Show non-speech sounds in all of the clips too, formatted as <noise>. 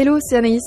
Hello, c'est Anaïs.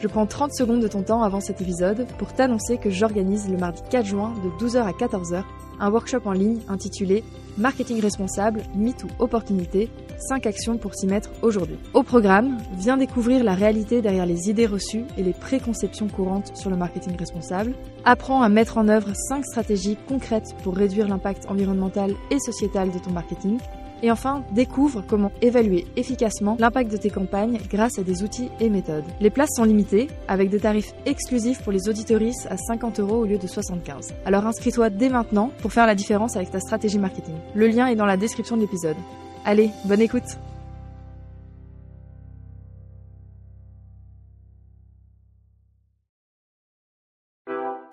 Je prends 30 secondes de ton temps avant cet épisode pour t'annoncer que j'organise le mardi 4 juin de 12h à 14h un workshop en ligne intitulé Marketing responsable, mythe ou opportunité, 5 actions pour s'y mettre aujourd'hui. Au programme, viens découvrir la réalité derrière les idées reçues et les préconceptions courantes sur le marketing responsable. Apprends à mettre en œuvre 5 stratégies concrètes pour réduire l'impact environnemental et sociétal de ton marketing et enfin, découvre comment évaluer efficacement l'impact de tes campagnes grâce à des outils et méthodes. Les places sont limitées, avec des tarifs exclusifs pour les auditoristes à 50 euros au lieu de 75. Alors inscris-toi dès maintenant pour faire la différence avec ta stratégie marketing. Le lien est dans la description de l'épisode. Allez, bonne écoute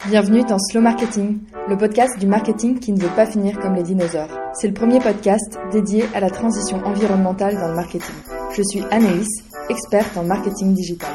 Bienvenue dans Slow Marketing, le podcast du marketing qui ne veut pas finir comme les dinosaures. C'est le premier podcast dédié à la transition environnementale dans le marketing. Je suis Anaïs, experte en marketing digital.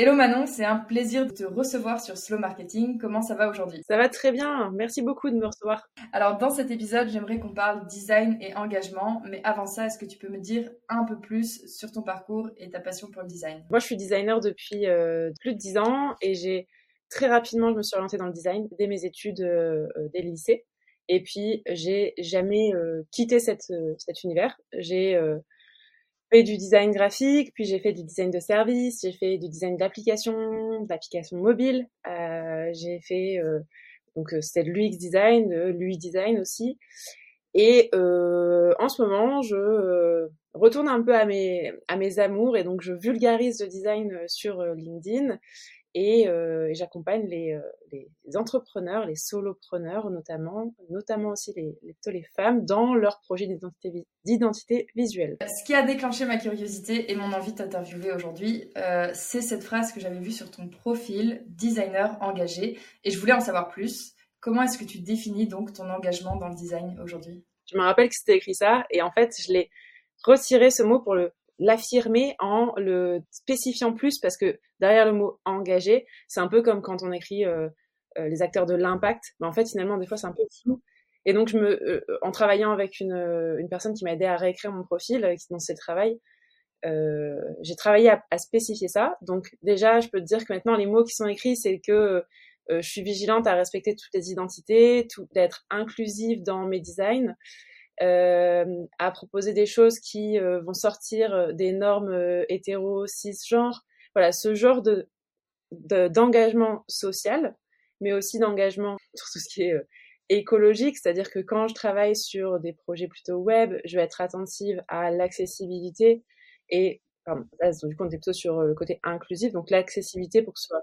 Hello Manon, c'est un plaisir de te recevoir sur Slow Marketing. Comment ça va aujourd'hui? Ça va très bien, merci beaucoup de me recevoir. Alors dans cet épisode, j'aimerais qu'on parle design et engagement, mais avant ça, est-ce que tu peux me dire un peu plus sur ton parcours et ta passion pour le design? Moi, je suis designer depuis euh, plus de 10 ans et j'ai très rapidement, je me suis orientée dans le design dès mes études, euh, dès le lycée. Et puis, j'ai jamais euh, quitté cette, cet univers. J'ai fait du design graphique, puis j'ai fait du design de service, j'ai fait du design d'application, d'application mobile, euh, j'ai fait euh, donc euh, c'était de l'UX design, de l'UI design aussi. Et euh, en ce moment, je euh, retourne un peu à mes à mes amours et donc je vulgarise le design sur LinkedIn et, euh, j'accompagne les, euh, les, entrepreneurs, les solopreneurs notamment, notamment aussi les, plutôt les femmes dans leur projet d'identité visuelle. Ce qui a déclenché ma curiosité et mon envie de t'interviewer aujourd'hui, euh, c'est cette phrase que j'avais vue sur ton profil designer engagé et je voulais en savoir plus. Comment est-ce que tu définis donc ton engagement dans le design aujourd'hui? Je me rappelle que c'était écrit ça et en fait je l'ai retiré ce mot pour le l'affirmer en le spécifiant plus parce que derrière le mot engagé, c'est un peu comme quand on écrit euh, euh, les acteurs de l'impact, mais en fait finalement des fois c'est un peu flou. Et donc je me, euh, en travaillant avec une, une personne qui m'a aidé à réécrire mon profil, dans ce travail, j'ai travaillé à, à, spécifier ça. Donc déjà, je peux te dire que maintenant les mots qui sont écrits, c'est que je suis vigilante à respecter toutes les identités, tout d'être inclusive dans mes designs euh, à proposer des choses qui euh, vont sortir euh, des normes euh, hétéro cisgenres. Voilà, ce genre de d'engagement social, mais aussi d'engagement <laughs> sur tout ce qui est écologique, c'est-à-dire que quand je travaille sur des projets plutôt web, je vais être attentive à l'accessibilité et pardon, là, du coup, on est plutôt sur le côté inclusif, donc l'accessibilité pour que ce soit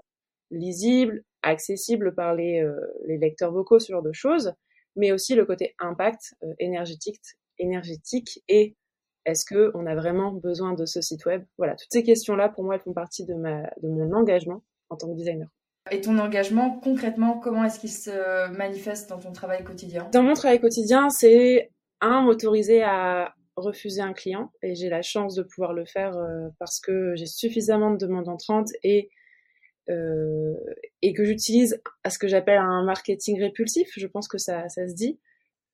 lisible, accessible par les, les lecteurs vocaux, ce genre de choses mais aussi le côté impact euh, énergétique, énergétique et est-ce que on a vraiment besoin de ce site web? Voilà, toutes ces questions-là, pour moi, elles font partie de, ma, de mon engagement en tant que designer. Et ton engagement, concrètement, comment est-ce qu'il se manifeste dans ton travail quotidien? Dans mon travail quotidien, c'est un, m'autoriser à refuser un client, et j'ai la chance de pouvoir le faire euh, parce que j'ai suffisamment de demandes entrantes et euh, et que j'utilise à ce que j'appelle un marketing répulsif. Je pense que ça, ça se dit.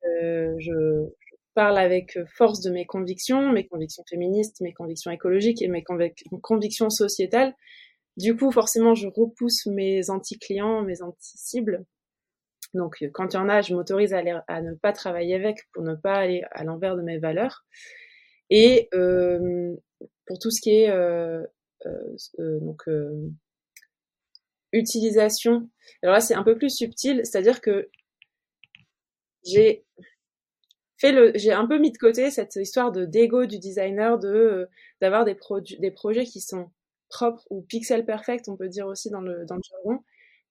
Euh, je, parle avec force de mes convictions, mes convictions féministes, mes convictions écologiques et mes convictions sociétales. Du coup, forcément, je repousse mes anti-clients, mes anti-cibles. Donc, quand il y en a, je m'autorise à, ne pas travailler avec pour ne pas aller à l'envers de mes valeurs. Et euh, pour tout ce qui est euh, euh, euh donc utilisation. Alors là, c'est un peu plus subtil, c'est-à-dire que j'ai fait le, j'ai un peu mis de côté cette histoire de d'ego du designer, de euh, d'avoir des produits, des projets qui sont propres ou pixel perfect, on peut dire aussi dans le dans le jargon,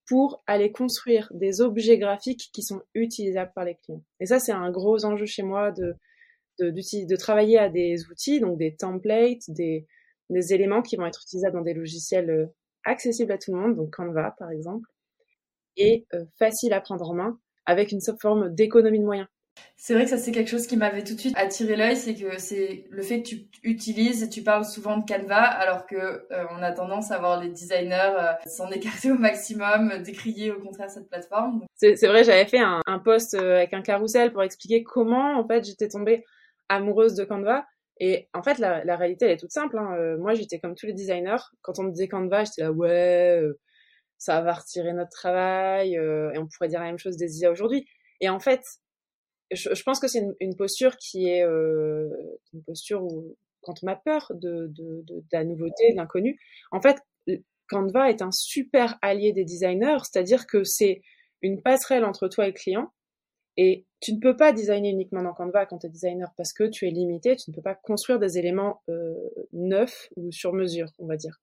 pour aller construire des objets graphiques qui sont utilisables par les clients. Et ça, c'est un gros enjeu chez moi de de, de travailler à des outils, donc des templates, des, des éléments qui vont être utilisables dans des logiciels euh, accessible à tout le monde, donc Canva par exemple, et euh, facile à prendre en main avec une forme d'économie de moyens. C'est vrai que ça c'est quelque chose qui m'avait tout de suite attiré l'œil, c'est que c'est le fait que tu utilises et tu parles souvent de Canva, alors que euh, on a tendance à voir les designers euh, s'en écarter au maximum, décrier au contraire cette plateforme. C'est vrai, j'avais fait un, un post avec un carrousel pour expliquer comment en fait j'étais tombée amoureuse de Canva Et en fait, la, la réalité, elle est toute simple. Hein. Euh, moi, j'étais comme tous les designers. Quand on me disait Canva, j'étais là, ouais, euh, ça va retirer notre travail, euh, et on pourrait dire la même chose des IA aujourd'hui. Et en fait, je, je pense que c'est une, une, posture qui est une posture où, quand on a peur de, de, de, de la nouveauté, de l'inconnu, en fait, Canva est un super allié des designers, c'est-à-dire que c'est une passerelle entre toi et le client. Et tu ne peux pas designer uniquement dans Canva quand tu es designer parce que tu es limité, tu ne peux pas construire des éléments euh, neufs ou sur mesure, on va dire.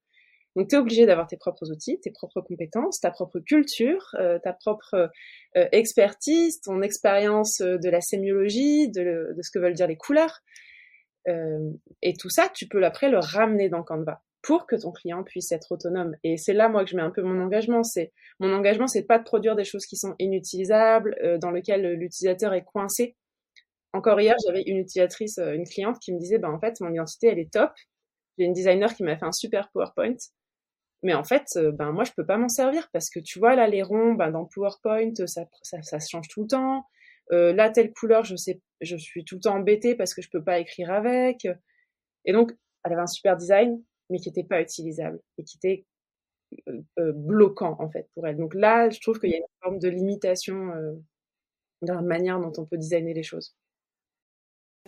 Donc tu es obligé d'avoir tes propres outils, tes propres compétences, ta propre culture, euh, ta propre euh, expertise, ton expérience euh, de la sémiologie, de, de, ce que veulent dire les couleurs. Et tout ça, tu peux après le ramener dans Canva pour que ton client puisse être autonome. Et c'est là, moi, que je mets un peu mon engagement. C'est mon engagement, c'est pas de produire des choses qui sont inutilisables, euh, dans lesquelles l'utilisateur est coincé. Encore hier, j'avais une utilisatrice, euh, une cliente qui me disait, bah en fait, mon identité, elle est top. J'ai une designer qui m'a fait un super PowerPoint. Mais en fait, euh, ben moi, je peux pas m'en servir parce que tu vois là les ronds, ben, dans PowerPoint, ça, ça, ça change tout le temps. Euh, là, telle couleur, je sais, je suis tout le temps embêtée parce que je peux pas écrire avec. Et donc, elle avait un super design, mais qui n'était pas utilisable et qui était euh, euh, bloquant en fait pour elle. Donc là, je trouve qu'il y a une forme de limitation euh, dans la manière dont on peut designer les choses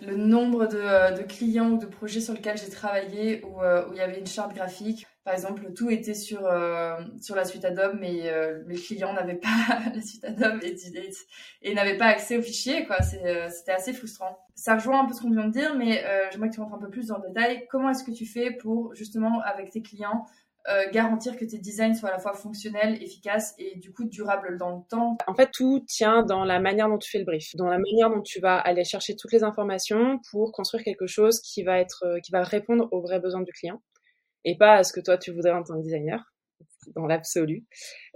le nombre de, euh, clients ou de projets sur lesquels j'ai travaillé où, il y avait une charte graphique. Par exemple, tout était sur, euh, sur la suite Adobe, mais euh, clients n'avaient pas <laughs> la suite Adobe et, et, n'avaient pas accès aux fichiers. Quoi. C'était assez frustrant. Ça rejoint un peu ce qu'on vient de dire, mais j'aimerais que tu rentres un peu plus dans le détail. Comment est-ce que tu fais pour, justement, avec tes clients, euh, garantir que tes designs soient à la fois fonctionnels, efficaces et du coup durables dans le temps? En fait, tout tient dans la manière dont tu fais le brief, dans la manière dont tu vas aller chercher toutes les informations pour construire quelque chose qui va être, euh, qui va répondre aux vrais besoins du client et pas à ce que toi tu voudrais en tant que designer dans l'absolu.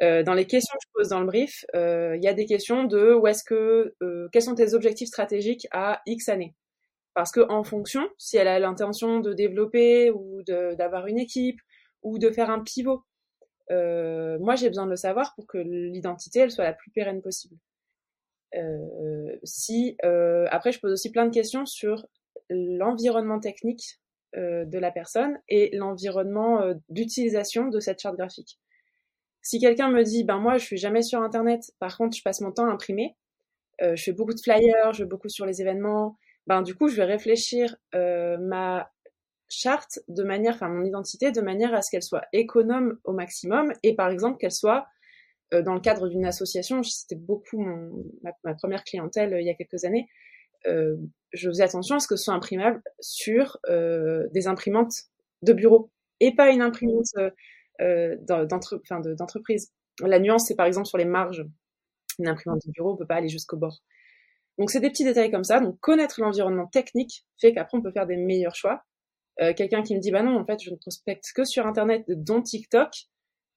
Euh, dans les questions que je pose dans le brief, il euh, y a des questions de où est-ce que, euh, quels sont tes objectifs stratégiques à X années? Parce que en fonction, si elle a l'intention de développer ou d'avoir une équipe ou de faire un pivot. Moi, j'ai besoin de le savoir pour que l'identité, elle soit la plus pérenne possible. Si après, je pose aussi plein de questions sur l'environnement technique de la personne et l'environnement euh, d'utilisation de cette charte graphique. Si quelqu'un me dit, ben moi, je suis jamais sur Internet, par contre, je passe mon temps à imprimer, euh, je fais beaucoup de flyers, je vais beaucoup sur les événements, ben du coup, je vais réfléchir ma charte de manière, enfin mon identité de manière à ce qu'elle soit économe au maximum et par exemple qu'elle soit euh, dans le cadre d'une association, c'était beaucoup ma, première clientèle euh, il y a quelques années, euh, je faisais attention à ce que ce soit imprimable sur euh, des imprimantes de bureau et pas une imprimante euh, d'entreprise. La nuance, c'est par exemple sur les marges. Une imprimante de bureau, on peut pas aller jusqu'au bord. Donc c'est des petits détails comme ça. Donc connaître l'environnement technique fait qu'après on peut faire des meilleurs choix euh, quelqu'un qui me dit bah non en fait je ne prospecte que sur internet dont TikTok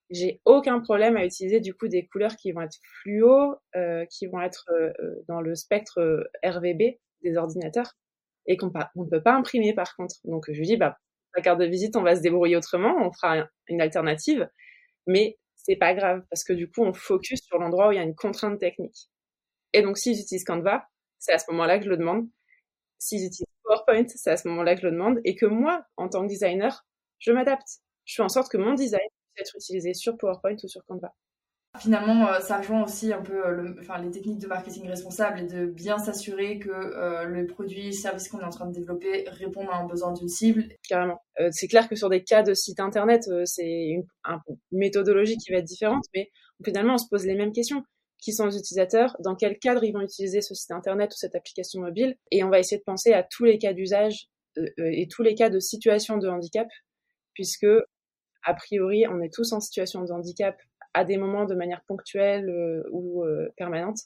j'ai aucun problème à utiliser du coup des couleurs qui vont être fluo euh, qui vont être euh, euh dans le spectre euh, RVB des ordinateurs et qu'on on ne peut pas imprimer par contre. Donc je lui dis bah la carte de visite on va se débrouiller autrement on fera une alternative mais c'est pas grave parce que du coup on focus sur l'endroit où il y a une contrainte technique. Et donc si j'utilise Canva c'est à ce moment-là que je le demande. S'ils utilisent PowerPoint, c'est à ce moment-là que je le demande, et que moi, en tant que designer, je m'adapte. Je fais en sorte que mon design être utilisé sur PowerPoint ou sur Canva. Finalement, euh, ça rejoint aussi un peu euh, le, enfin, les techniques de marketing responsable et de bien s'assurer que euh, le produit, service qu'on est en train de développer répond à un besoin d'une cible. Carrément. Euh, c'est clair que sur des cas de site internet, euh, c'est une, une, méthodologie qui va être différente, mais finalement, on se pose les mêmes questions qui sont les utilisateurs, dans quel cadre ils vont utiliser ce site internet ou cette application mobile, et on va essayer de penser à tous les cas d'usage et tous les cas de situation de handicap, puisque a priori on est tous en situation de handicap à des moments de manière ponctuelle euh, ou euh, permanente.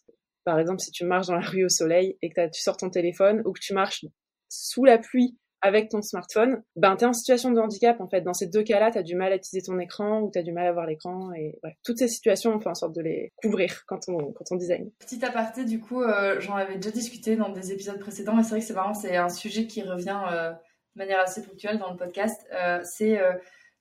Par exemple, si tu marches dans la rue au soleil et que tu sors ton téléphone ou que tu marches sous la pluie avec ton smartphone, ben t'es en situation de handicap en fait. Dans ces deux cas-là, t'as du mal à utiliser ton écran ou t'as du mal à voir l'écran et toutes ces situations, on fait en sorte de les couvrir quand on quand on design. Petit aparté, du coup, euh, j'en avais déjà discuté dans des épisodes précédents, mais c'est vrai que c'est marrant, c'est un sujet qui revient de manière assez ponctuelle dans le podcast. C'est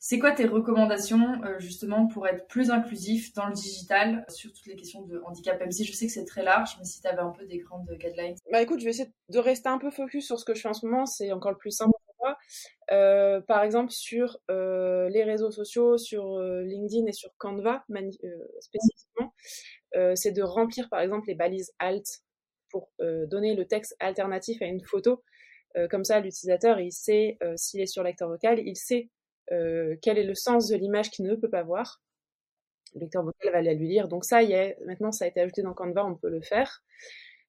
C'est quoi tes recommandations euh, justement pour être plus inclusif dans le digital sur toutes les questions de handicap Même si je sais que c'est très large, mais si tu avais un peu des grandes guidelines? Bah écoute, je vais essayer de rester un peu focus sur ce que je fais en ce moment, c'est encore le plus simple pour moi. Euh, par exemple, sur euh, les réseaux sociaux, sur LinkedIn et sur Canva spécifiquement, c'est de remplir par exemple les balises alt pour donner le texte alternatif à une photo. comme ça, l'utilisateur, il sait s'il est sur lecteur vocal, il sait euh, quel est le sens de l'image qu'il ne peut pas voir. Le lecteur vocal va aller lui lire. Donc ça y est, maintenant ça a été ajouté dans Canva, on peut le faire.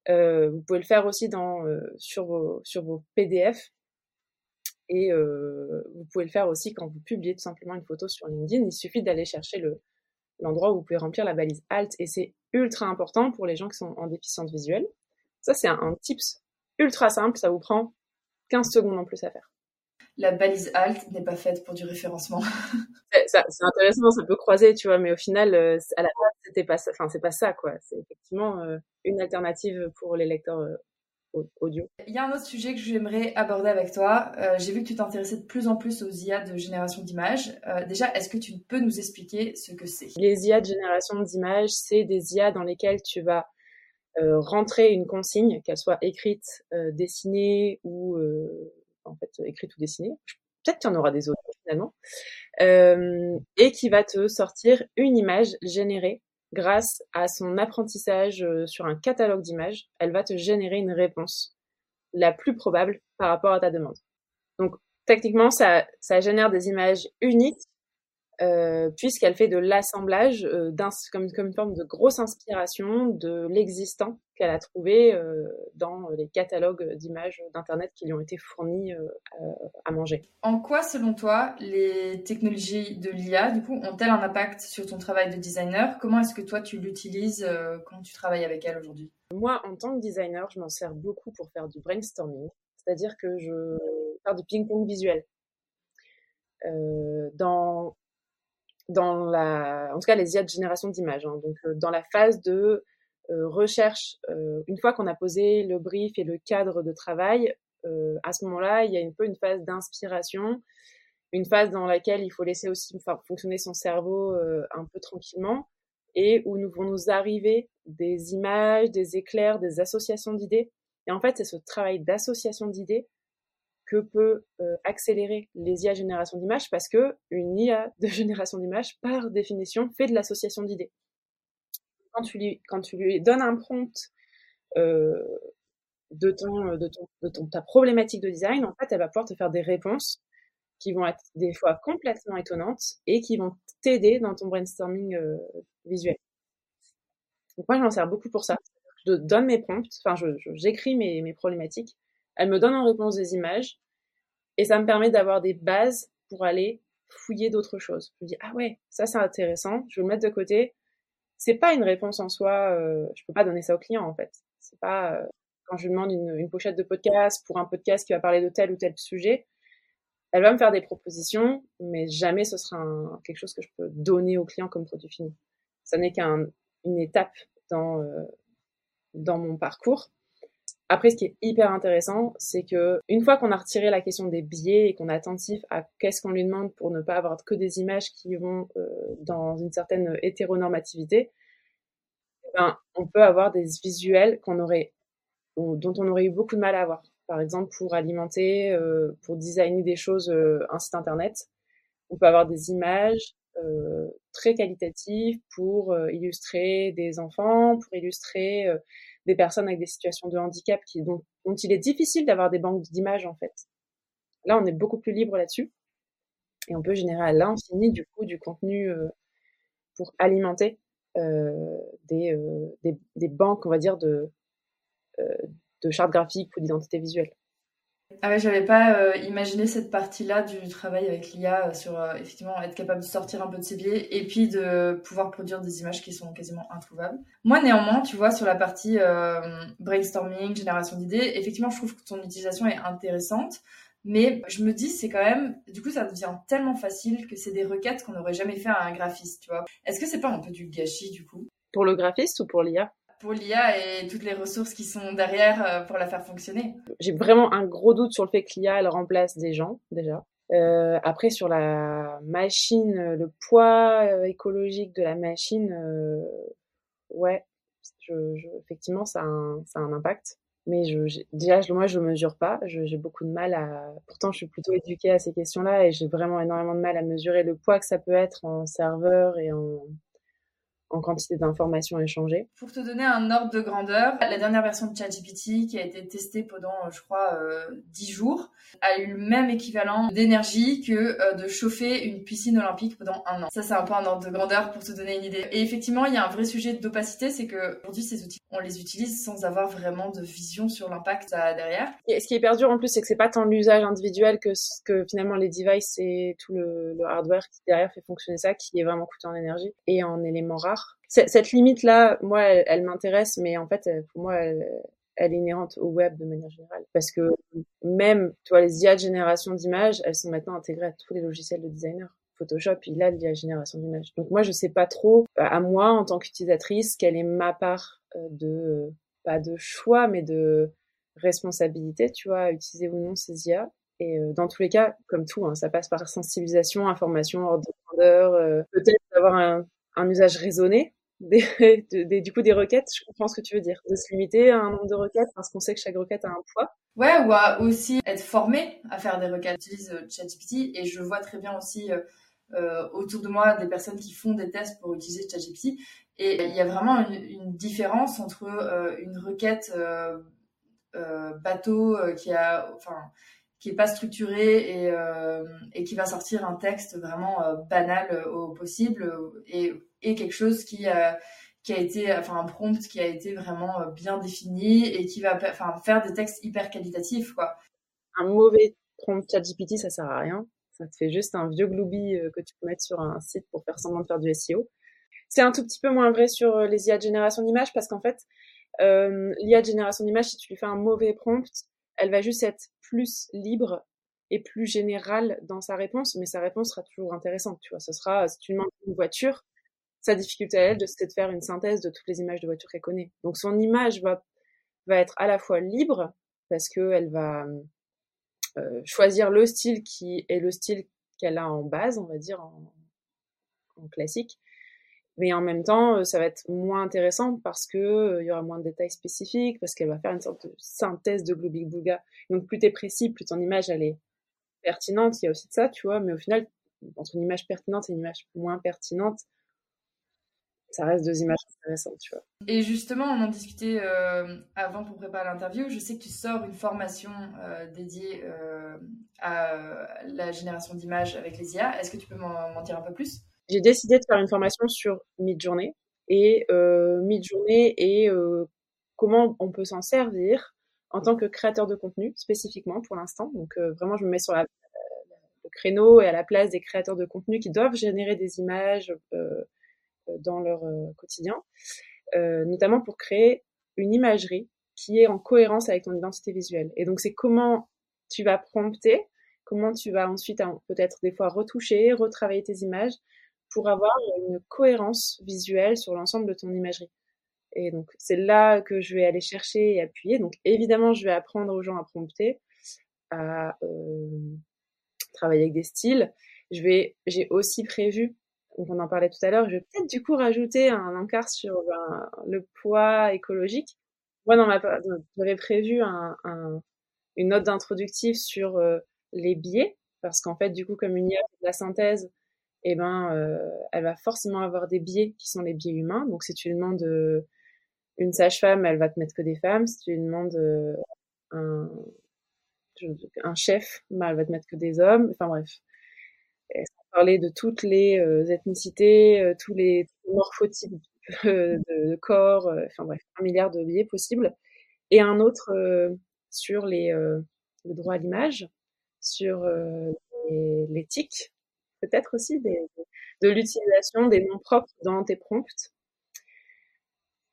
Euh, vous pouvez le faire aussi dans, euh, sur, vos, PDF. Et vous pouvez le faire aussi quand vous publiez tout simplement une photo sur LinkedIn. Il suffit d'aller chercher le, l'endroit où vous pouvez remplir la balise Alt. Et c'est ultra important pour les gens qui sont en déficience visuelle. Ça, c'est un, un tips ultra simple. Ça vous prend 15 secondes en plus à faire la balise alt n'est pas faite pour du référencement. <laughs> c'est intéressant, ça peut croiser, tu vois, mais au final, euh, à la base, c'était pas ça. Enfin, c'est pas ça, quoi. C'est effectivement euh, une alternative pour les lecteurs euh, audio. Il y a un autre sujet que j'aimerais aborder avec toi. J'ai vu que tu t'intéressais de plus en plus aux IA de génération d'images. déjà, est-ce que tu peux nous expliquer ce que c'est? Les IA de génération d'images, c'est des IA dans lesquelles tu vas rentrer une consigne, qu'elle soit écrite, dessinée ou en fait écrite ou dessinée. Peut-être qu'il y en aura des autres finalement. Euh, et qui va te sortir une image générée grâce à son apprentissage euh, sur un catalogue d'images. Elle va te générer une réponse la plus probable par rapport à ta demande. Donc techniquement, ça génère des images uniques euh, puisqu'elle fait de l'assemblage euh, comme, comme une forme de grosse inspiration de l'existant qu'elle a trouvé euh, dans les catalogues d'images d'Internet qui lui ont été fournis à manger. En quoi, selon toi, les technologies de l'IA, du coup, ont-elles un impact sur ton travail de designer? Comment est-ce que toi, tu l'utilises quand tu travailles avec elle aujourd'hui? Moi, en tant que designer, je m'en sers beaucoup pour faire du brainstorming, c'est-à-dire que je fais du ping-pong visuel. Euh, dans dans la, en tout cas les IA de génération d'images. Hein. donc euh, dans la phase de euh, recherche, euh, une fois qu'on a posé le brief et le cadre de travail, à ce moment-là, il y a un peu une phase d'inspiration, une phase dans laquelle il faut laisser aussi fonctionner son cerveau un peu tranquillement et où nous vont nous arriver des images, des éclairs, des associations d'idées. Et en fait, c'est ce travail d'association d'idées que peut euh, accélérer les IA génération d'images parce que une IA de <laughs> génération d'images, par définition, fait de l'association d'idées. Quand tu lui, donnes un prompt euh, de, ton, de, ton, de ta problématique de design, en fait, elle va pouvoir te faire des réponses qui vont être des fois complètement étonnantes et qui vont t'aider dans ton brainstorming euh, visuel. Moi, je m'en sers beaucoup pour ça. Je donne mes prompts, enfin, j'écris mes problématiques elle me donne en réponse des images et ça me permet d'avoir des bases pour aller fouiller d'autres choses. Je me dis ah ouais, ça c'est intéressant, je vais le mettre de côté. C'est pas une réponse en soi, euh, je peux pas donner ça au client en fait. C'est pas euh, quand je demande une, une, pochette de podcast pour un podcast qui va parler de tel ou tel sujet, elle va me faire des propositions, mais jamais ce sera quelque chose que je peux donner au client comme produit fini. Ça n'est qu'une étape dans euh, dans mon parcours après, ce qui est hyper intéressant, c'est que une fois qu'on a retiré la question des biais et qu'on est attentif à qu'est-ce qu'on lui demande pour ne pas avoir que des images qui vont euh, dans une certaine hétéronormativité, eh ben, on peut avoir des visuels qu'on aurait, dont on aurait eu beaucoup de mal à avoir. Par exemple, pour alimenter, euh, pour designer des choses, euh, un site internet, on peut avoir des images très qualitatives pour illustrer des enfants, pour illustrer des personnes avec des situations de handicap qui, dont, il est difficile d'avoir des banques d'images en fait. Là, on est beaucoup plus libre là-dessus et on peut générer à l'infini du coup du contenu euh, pour alimenter euh, des, euh, des, des, banques, on va dire, de, de chartes graphiques ou d'identité visuelle. Ah ouais, j'avais pas euh, imaginé cette partie-là du travail avec l'IA euh, sur euh, effectivement être capable de sortir un peu de ses biais et puis de pouvoir produire des images qui sont quasiment introuvables. Moi, néanmoins, tu vois, sur la partie brainstorming, génération d'idées, effectivement, je trouve que ton utilisation est intéressante. Mais je me dis, c'est quand même, du coup, ça devient tellement facile que c'est des requêtes qu'on n'aurait jamais fait à un graphiste, tu vois. Est-ce que c'est pas un peu du gâchis, du coup? Pour le graphiste ou pour l'IA pour l'IA et toutes les ressources qui sont derrière euh, pour la faire fonctionner. J'ai vraiment un gros doute sur le fait que l'IA elle remplace des gens déjà. Euh, après, sur la machine, le poids euh, écologique de la machine, euh, ouais, effectivement, ça a un, impact. Mais déjà, moi, je mesure pas. J'ai beaucoup de mal à. Pourtant, je suis plutôt éduquée à ces questions-là et j'ai vraiment énormément de mal à mesurer le poids que ça peut être en serveur et en, en quantité d'informations échangées. Pour te donner un ordre de grandeur, la dernière version de ChatGPT qui a été testée pendant, je crois, euh, 10 jours, a eu le même équivalent d'énergie que euh, de chauffer une piscine olympique pendant un an. Ça, c'est un peu un ordre de grandeur pour te donner une idée. Et effectivement, il y a un vrai sujet d'opacité, c'est que aujourd'hui, ces outils, on les utilise sans avoir vraiment de vision sur l'impact derrière. Et ce qui est hyper dur en plus, c'est que c'est pas tant l'usage individuel que, que finalement les devices et tout le, le hardware qui derrière fait fonctionner ça, qui est vraiment coûteux en énergie et en éléments rares cette limite-là, moi, elle, m'intéresse, mais en fait, pour moi, elle, est inhérente au web de manière générale. Parce que même, tu vois, les IA de génération d'images, elles sont maintenant intégrées à tous les logiciels de designer. Photoshop, il a de génération d'images. Donc moi, je sais pas trop, à moi, en tant qu'utilisatrice, quelle est ma part euh, de, pas de choix, mais de responsabilité, tu vois, à utiliser ou non ces IA. Et euh, dans tous les cas, comme tout, hein, ça passe par sensibilisation, information, ordre de grandeur, euh, peut-être avoir un, un usage raisonné <laughs> des, du coup des requêtes, je comprends ce que tu veux dire, de se limiter à un nombre de requêtes parce qu'on sait que chaque requête a un poids. Ouais, ou à aussi être formé à faire des requêtes. J'utilise euh, ChatGPT et je vois très bien aussi euh, euh, autour de moi des personnes qui font des tests pour utiliser ChatGPT et il y a vraiment une, différence entre une requête bateau qui a, qui est pas structurée et, et qui va sortir un texte vraiment banal au possible et quelque chose qui euh, a été, enfin un prompt qui a été vraiment euh, bien défini et qui va faire des textes hyper qualitatifs quoi. Un mauvais prompt ChatGPT ça sert à rien, ça te fait juste un vieux gloubi euh, que tu peux mettre sur un site pour faire semblant de faire du SEO. C'est un tout petit peu moins vrai sur les IA de génération d'images parce qu'en fait euh, l'IA de génération d'images si tu lui fais un mauvais prompt, elle va juste être plus libre et plus générale dans sa réponse, mais sa réponse sera toujours intéressante, tu vois. Ce sera, si tu demandes une voiture, sa difficulté à elle, c'est de faire une synthèse de toutes les images de voitures qu'elle connaît. Donc son image va, va être à la fois libre, parce qu'elle va euh, choisir le style qui est le style qu'elle a en base, on va dire, en, classique. Mais en même temps, euh, ça va être moins intéressant parce que euh, il y aura moins de détails spécifiques, parce qu'elle va faire une sorte de synthèse de Globig Bouga. Donc plus t'es précis, plus ton image elle est pertinente. Il y a aussi de ça, tu vois. Mais au final, entre une image pertinente et une image moins pertinente, ça reste deux images intéressantes, tu vois. Et justement, on en discutait euh, avant pour préparer l'interview. Je sais que tu sors une formation dédiée à la génération d'images avec les IA. Est-ce que tu peux m'en dire un peu plus? J'ai décidé de faire une formation sur Midjourney et Midjourney et comment on peut s'en servir en tant que créateur de contenu spécifiquement pour l'instant. Donc vraiment, je me mets sur la, le créneau et à la place des créateurs de contenu qui doivent générer des images euh, dans leur euh, quotidien, euh, notamment pour créer une imagerie qui est en cohérence avec ton identité visuelle. Et donc c'est comment tu vas prompter, comment tu vas ensuite peut-être des fois retoucher, retravailler tes images pour avoir une cohérence visuelle sur l'ensemble de ton imagerie. Et donc c'est là que je vais aller chercher et appuyer. Donc évidemment je vais apprendre aux gens à prompter, à euh, travailler avec des styles. Je vais, j'ai aussi prévu donc on en parlait tout à l'heure, je vais peut-être du coup rajouter un encart sur ben, le poids écologique. Moi, dans ma, j'avais prévu un, un, une note d'introductive sur euh, les biais, parce qu'en fait, du coup, comme une IA de la synthèse, eh ben, euh, elle va forcément avoir des biais qui sont les biais humains. Donc, si tu demandes euh, une sage-femme, elle va te mettre que des femmes. Si tu demandes un, un chef, ben, elle va te mettre que des hommes. Enfin bref parler de toutes les euh, ethnicités, euh, tous les morphotypes de, corps, euh, enfin bref, un milliard de biais possibles, et un autre sur les, le droit à l'image, sur l'éthique, peut-être aussi de l'utilisation des noms propres dans tes prompts.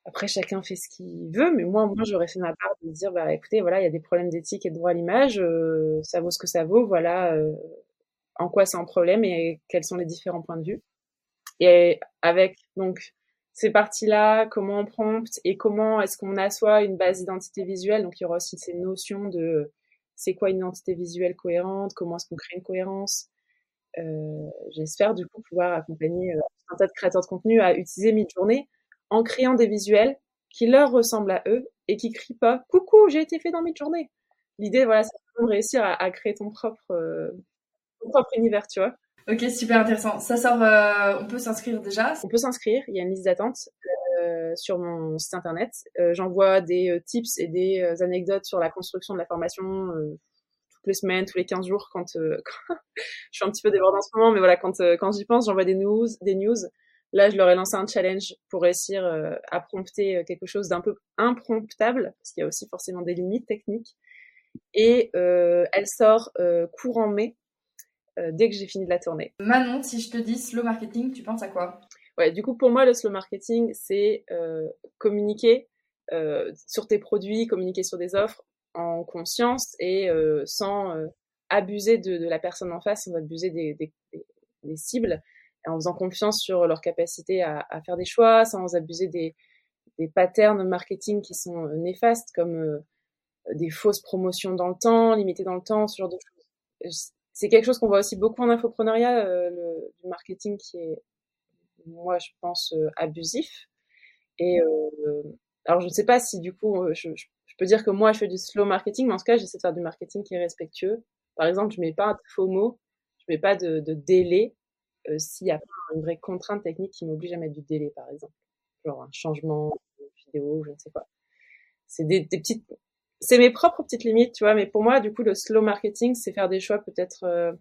Après, chacun fait ce qu'il veut, mais moi, moi, j'aurais fait ma part de dire, bah, écoutez, voilà, il y a des problèmes d'éthique et de droit à l'image, ça vaut ce que ça vaut, voilà, en quoi c'est un problème et quels sont les différents points de vue. Et avec donc ces parties-là, comment on prompte et comment est-ce qu'on assoit une base d'identité visuelle. Donc il y aura aussi ces notions de c'est quoi une identité visuelle cohérente, comment est-ce qu'on crée une cohérence. Euh, j'espère du coup pouvoir accompagner euh, un tas de créateurs de contenu à utiliser Midjourney en créant des visuels qui leur ressemblent à eux et qui crient pas coucou j'ai été fait dans Midjourney. L'idée voilà c'est de réussir à, créer ton propre euh, ton propre univers tu vois. Ok super intéressant. Ça sort on peut s'inscrire déjà? On peut s'inscrire il y a une liste d'attente. sur mon site internet. J'envoie des tips et des anecdotes sur la construction de la formation toutes les semaines, tous les 15 jours quand, euh, <laughs> je suis un petit peu débordée en ce moment, mais voilà, quand, euh, quand j'y pense, j'envoie des news, des news. Là, je leur ai lancé un challenge pour réussir euh, à prompter quelque chose d'un peu impromptable, parce qu'il y a aussi forcément des limites techniques. Et elle sort courant mai, dès que j'ai fini de la tournée. Manon, si je te dis slow marketing, tu penses à quoi? Ouais, du coup, pour moi, le slow marketing, c'est communiquer sur tes produits, communiquer sur des offres en conscience et euh, sans euh, abuser de, de, la personne en face, sans abuser des, des, des, cibles, en faisant confiance sur leur capacité à, à faire des choix, sans abuser des, des patterns marketing qui sont euh, néfastes, comme des fausses promotions dans le temps, limitées dans le temps, ce genre de choses. C'est quelque chose qu'on voit aussi beaucoup en infopreneuriat, le, du marketing qui est, moi, je pense, abusif. Et alors, je ne sais pas si du coup, je, je peux dire que moi, je fais du slow marketing, mais en tout cas, j'essaie de faire du marketing qui est respectueux. Par exemple, je mets pas de faux mots, je mets pas de, de délai euh, s'il y a pas une vraie contrainte technique qui m'oblige à mettre du délai, par exemple. Genre un changement de vidéo, je ne sais pas. C'est des, des petites, c'est mes propres petites limites, tu vois. Mais pour moi, du coup, le slow marketing, c'est faire des choix peut-être euh,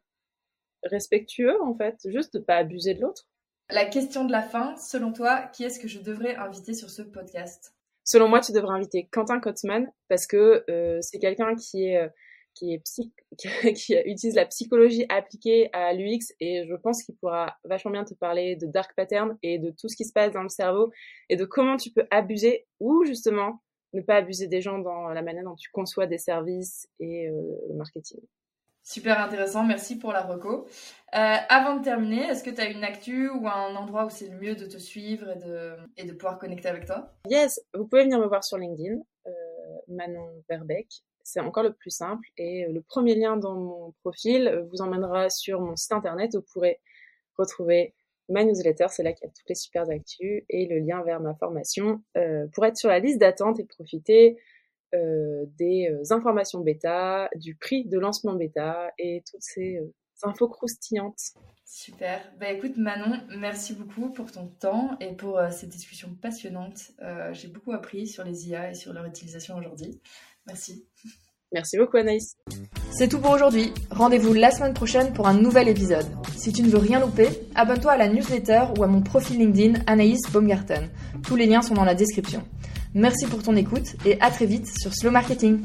respectueux, en fait, juste de pas abuser de l'autre. La question de la fin, selon toi, qui est-ce que je devrais inviter sur ce podcast? Selon moi, tu devrais inviter Quentin Kotzmann parce que euh, c'est quelqu'un euh, <laughs> qui utilise la psychologie appliquée à l'UX et je pense qu'il pourra vachement bien te parler de dark pattern et de tout ce qui se passe dans le cerveau et de comment tu peux abuser ou justement ne pas abuser des gens dans la manière dont tu conçois des services et euh, le marketing. Super intéressant, merci pour la reco. Euh, avant de terminer, est-ce que tu as une actu ou un endroit où c'est le mieux de te suivre et de, pouvoir connecter avec toi? Yes, vous pouvez venir me voir sur LinkedIn, euh, Manon Verbeck. C'est encore le plus simple et euh, le premier lien dans mon profil vous emmènera sur mon site internet où vous pourrez retrouver ma newsletter, c'est là qu'il y a toutes les super actus et le lien vers ma formation pour être sur la liste d'attente et profiter des euh, informations bêta, du prix de lancement bêta et toutes ces euh, infos croustillantes. Super. Bah écoute Manon, merci beaucoup pour ton temps et pour cette discussion passionnante. J'ai beaucoup appris sur les IA et sur leur utilisation aujourd'hui. Merci. Merci beaucoup Anaïs. C'est tout pour aujourd'hui. Rendez-vous la semaine prochaine pour un nouvel épisode. Si tu ne veux rien louper, abonne-toi à la newsletter ou à mon profil LinkedIn Anaïs Baumgarten. Tous les liens sont dans la description. Merci pour ton écoute et à très vite sur Slow Marketing.